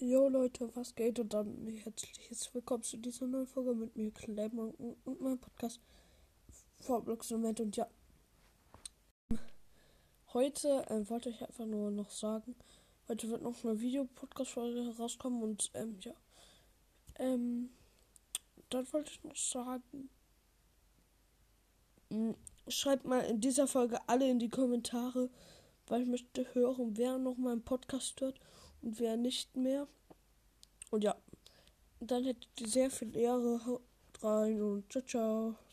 Jo Leute, was geht und dann herzliches Willkommen zu dieser neuen Folge mit mir, Clemmer und meinem Podcast Vorblogs Moment und ja. Heute ähm, wollte ich einfach nur noch sagen, heute wird noch eine Videopodcast-Folge herauskommen und ähm, ja. Ähm, dann wollte ich noch sagen, hm, schreibt mal in dieser Folge alle in die Kommentare, weil ich möchte hören, wer noch meinen Podcast hört und wer nicht mehr. Und ja, dann hättet ihr sehr viel Ehre. Haut rein und ciao, ciao.